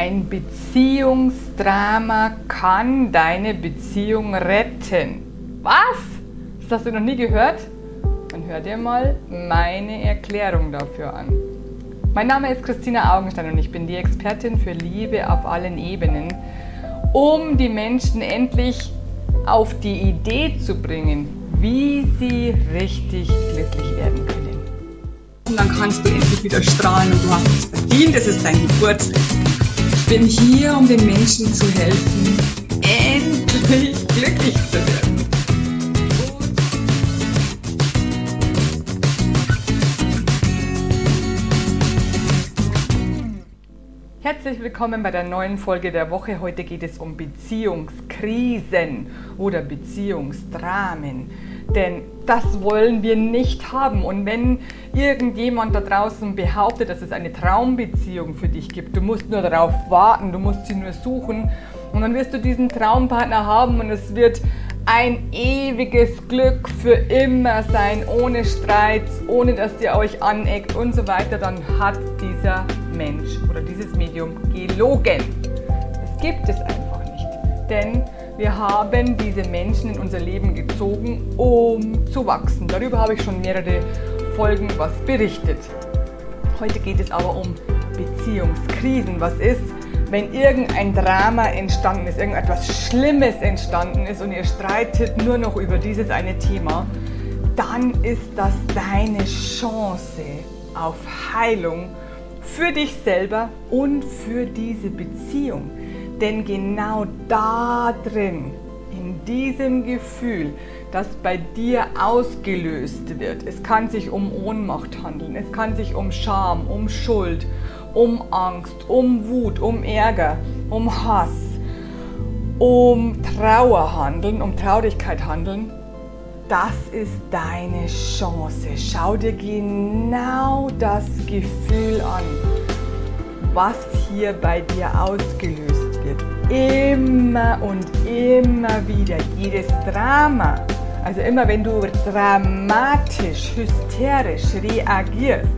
Ein Beziehungsdrama kann deine Beziehung retten. Was? Das hast du noch nie gehört? Dann hör dir mal meine Erklärung dafür an. Mein Name ist Christina Augenstein und ich bin die Expertin für Liebe auf allen Ebenen, um die Menschen endlich auf die Idee zu bringen, wie sie richtig glücklich werden können. Und dann kannst du endlich wieder strahlen und du hast es verdient, es ist dein Geburtstag. Ich bin hier, um den Menschen zu helfen, endlich glücklich zu werden. Herzlich willkommen bei der neuen Folge der Woche. Heute geht es um Beziehungskrisen oder Beziehungsdramen. Denn das wollen wir nicht haben. Und wenn irgendjemand da draußen behauptet, dass es eine Traumbeziehung für dich gibt, du musst nur darauf warten, du musst sie nur suchen und dann wirst du diesen Traumpartner haben und es wird ein ewiges Glück für immer sein, ohne Streit, ohne dass ihr euch aneckt und so weiter, dann hat dieser Mensch oder dieses Medium gelogen. Das gibt es einfach nicht. Denn wir haben diese Menschen in unser Leben gezogen, um zu wachsen. Darüber habe ich schon mehrere Folgen was berichtet. Heute geht es aber um Beziehungskrisen. Was ist, wenn irgendein Drama entstanden ist, irgendetwas Schlimmes entstanden ist und ihr streitet nur noch über dieses eine Thema, dann ist das deine Chance auf Heilung für dich selber und für diese Beziehung. Denn genau da drin, in diesem Gefühl, das bei dir ausgelöst wird, es kann sich um Ohnmacht handeln, es kann sich um Scham, um Schuld, um Angst, um Wut, um Ärger, um Hass, um Trauer handeln, um Traurigkeit handeln, das ist deine Chance. Schau dir genau das Gefühl an, was hier bei dir ausgelöst wird. Immer und immer wieder. Jedes Drama. Also immer wenn du dramatisch, hysterisch reagierst,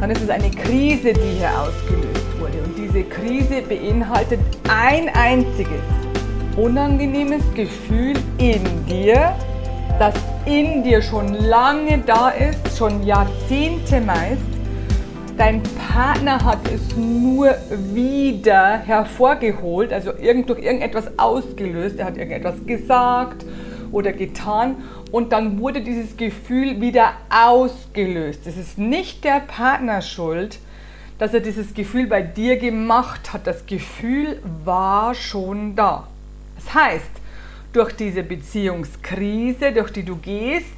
dann ist es eine Krise, die hier ausgelöst wurde. Und diese Krise beinhaltet ein einziges unangenehmes Gefühl in dir, das in dir schon lange da ist, schon Jahrzehnte meist. Dein Partner hat es nur wieder hervorgeholt, also durch irgendetwas ausgelöst. Er hat irgendetwas gesagt oder getan und dann wurde dieses Gefühl wieder ausgelöst. Es ist nicht der Partner schuld, dass er dieses Gefühl bei dir gemacht hat. Das Gefühl war schon da. Das heißt, durch diese Beziehungskrise, durch die du gehst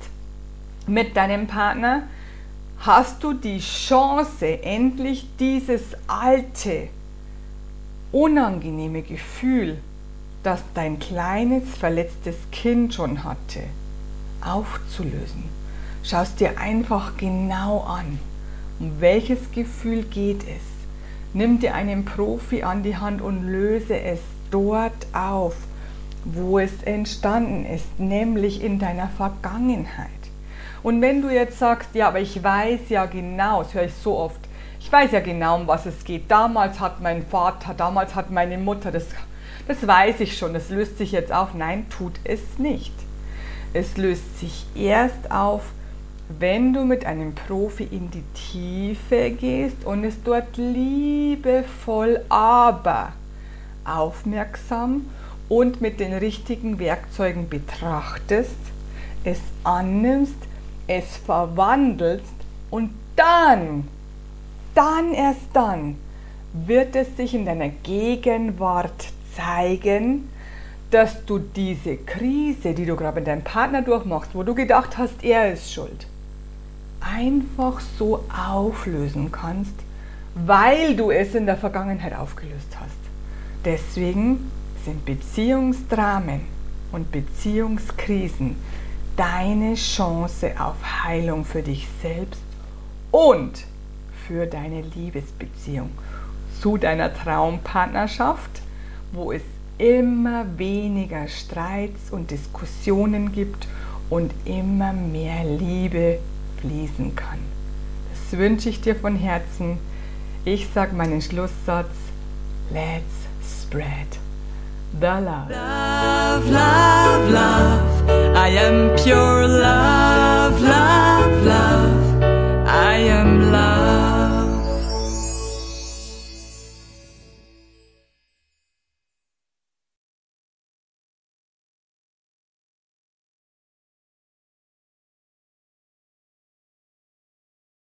mit deinem Partner, hast du die Chance, endlich dieses alte, unangenehme Gefühl, das dein kleines, verletztes Kind schon hatte, aufzulösen. Schaust dir einfach genau an, um welches Gefühl geht es. Nimm dir einen Profi an die Hand und löse es dort auf wo es entstanden ist, nämlich in deiner Vergangenheit. Und wenn du jetzt sagst, ja, aber ich weiß ja genau, das höre ich so oft, ich weiß ja genau, um was es geht. Damals hat mein Vater, damals hat meine Mutter, das, das weiß ich schon, das löst sich jetzt auf. Nein, tut es nicht. Es löst sich erst auf, wenn du mit einem Profi in die Tiefe gehst und es dort liebevoll, aber aufmerksam und mit den richtigen Werkzeugen betrachtest, es annimmst, es verwandelst und dann, dann erst dann wird es sich in deiner Gegenwart zeigen, dass du diese Krise, die du gerade mit deinem Partner durchmachst, wo du gedacht hast, er ist schuld, einfach so auflösen kannst, weil du es in der Vergangenheit aufgelöst hast. Deswegen sind Beziehungsdramen und Beziehungskrisen deine Chance auf Heilung für dich selbst und für deine Liebesbeziehung zu deiner Traumpartnerschaft, wo es immer weniger Streits und Diskussionen gibt und immer mehr Liebe fließen kann. Das wünsche ich dir von Herzen. Ich sage meinen Schlusssatz Let's spread the love. Love, love, love. I am pure love.